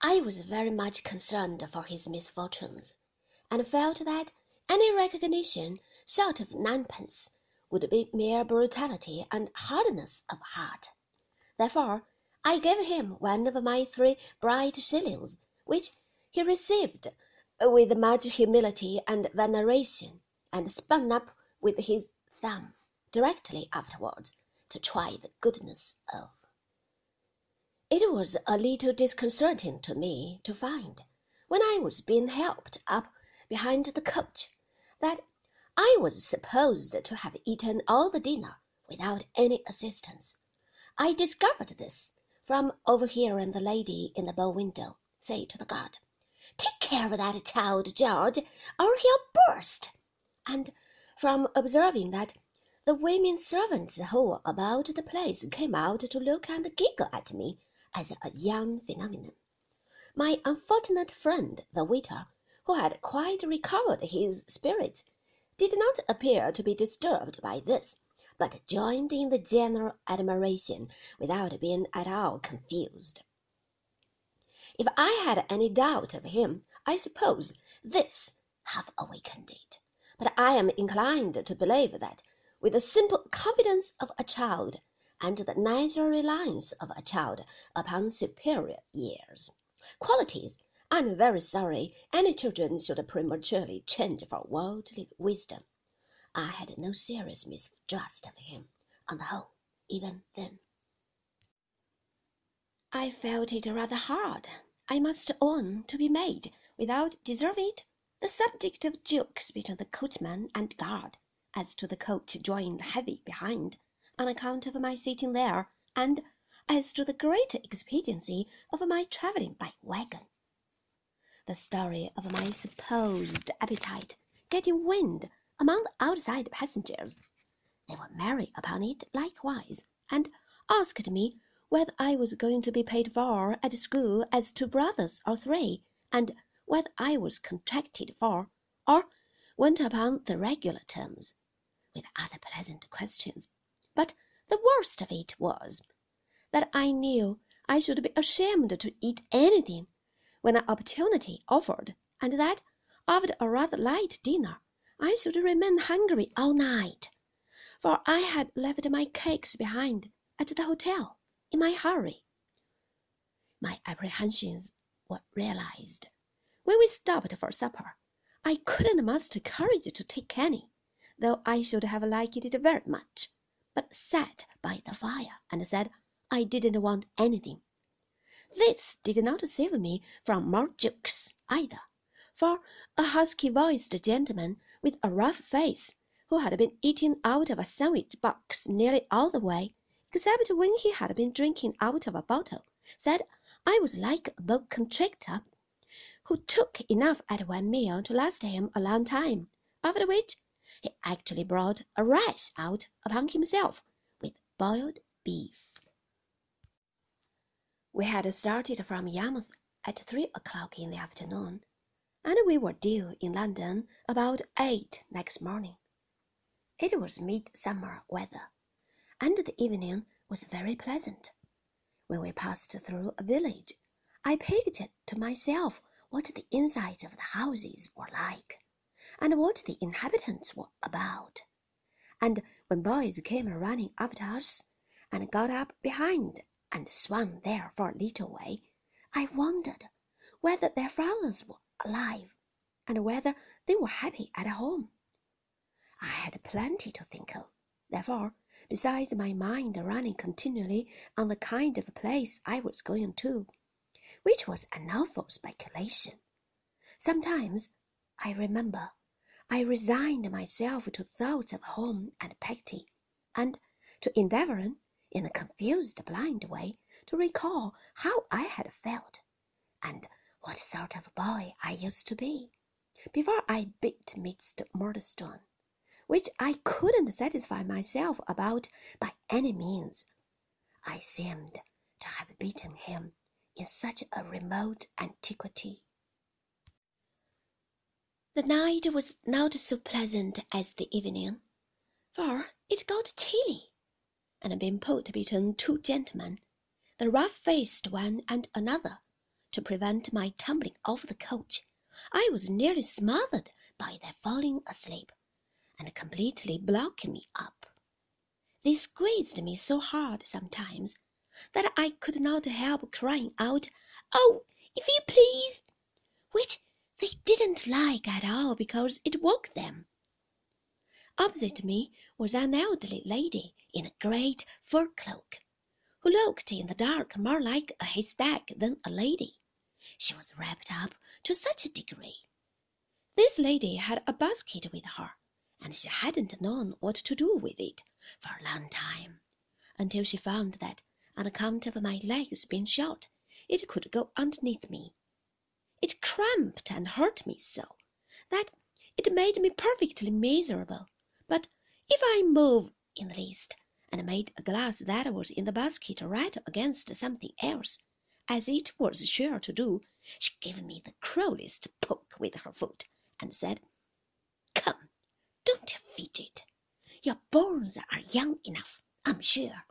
I was very much concerned for his misfortunes, and felt that any recognition short of ninepence would be mere brutality and hardness of heart. Therefore I gave him one of my three bright shillings, which he received with much humility and veneration, and spun up with his thumb directly afterwards to try the goodness of. It was a little disconcerting to me to find, when I was being helped up behind the coach, that I was supposed to have eaten all the dinner without any assistance. I discovered this from overhearing the lady in the bow window say to the guard, Take care of that child, George, or he'll burst, and from observing that the women servants who were about the place came out to look and giggle at me as a young phenomenon. My unfortunate friend, the waiter, who had quite recovered his spirits, did not appear to be disturbed by this but joined in the general admiration without being at all confused. If I had any doubt of him, I suppose this half awakened it. But I am inclined to believe that, with the simple confidence of a child, and the natural reliance of a child upon superior years, qualities. I am very sorry. Any children should prematurely change for worldly wisdom. I had no serious mistrust of him, on the whole, even then. I felt it rather hard, I must own, to be made, without deserving it, the subject of jokes between the coachman and guard, as to the coach drawing heavy behind, on account of my sitting there, and as to the great expediency of my travelling by wagon. The story of my supposed appetite getting wind among the outside passengers. They were merry upon it likewise, and asked me whether I was going to be paid for at school as two brothers or three, and whether I was contracted for, or went upon the regular terms, with other pleasant questions. But the worst of it was, that I knew I should be ashamed to eat anything when an opportunity offered, and that, after a rather light dinner, I should remain hungry all night, for I had left my cakes behind at the hotel in my hurry. My apprehensions were realized. When we stopped for supper, I couldn't muster courage to take any, though I should have liked it very much, but sat by the fire and said I didn't want anything. This did not save me from more jokes either, for a husky voiced gentleman with a rough face, who had been eating out of a sandwich box nearly all the way, except when he had been drinking out of a bottle, said I was like a boa constrictor, who took enough at one meal to last him a long time, after which he actually brought a rash out upon himself with boiled beef. We had started from Yarmouth at three o'clock in the afternoon and we were due in London about eight next morning. It was midsummer weather, and the evening was very pleasant. When we passed through a village, I pictured to myself what the insides of the houses were like, and what the inhabitants were about. And when boys came running after us, and got up behind and swung there for a little way, I wondered whether their fathers were alive, and whether they were happy at home. I had plenty to think of, therefore, besides my mind running continually on the kind of place I was going to, which was an awful speculation. Sometimes, I remember, I resigned myself to thoughts of home and Peggotty, and to endeavouring, in a confused, blind way, to recall how I had felt, and what sort of boy I used to be before I beat Mr. Murdstone, which I couldn't satisfy myself about by any means. I seemed to have beaten him in such a remote antiquity. The night was not so pleasant as the evening, for it got chilly, and being put between two gentlemen, the rough faced one and another to prevent my tumbling off the coach, I was nearly smothered by their falling asleep, and completely blocking me up. They squeezed me so hard sometimes that I could not help crying out, "Oh, if you please!" which they didn't like at all because it woke them. Opposite me was an elderly lady in a great fur cloak, who looked in the dark more like a haystack than a lady. She was wrapped up to such a degree. This lady had a basket with her, and she hadn't known what to do with it for a long time, until she found that, on account of my legs being short, it could go underneath me. It cramped and hurt me so that it made me perfectly miserable. But if I moved in the least, and made a glass that was in the basket rattle against something else, as it was sure to do, she gave me the cruellest poke with her foot, and said, "Come, don't fidget. Your bones are young enough, I'm sure."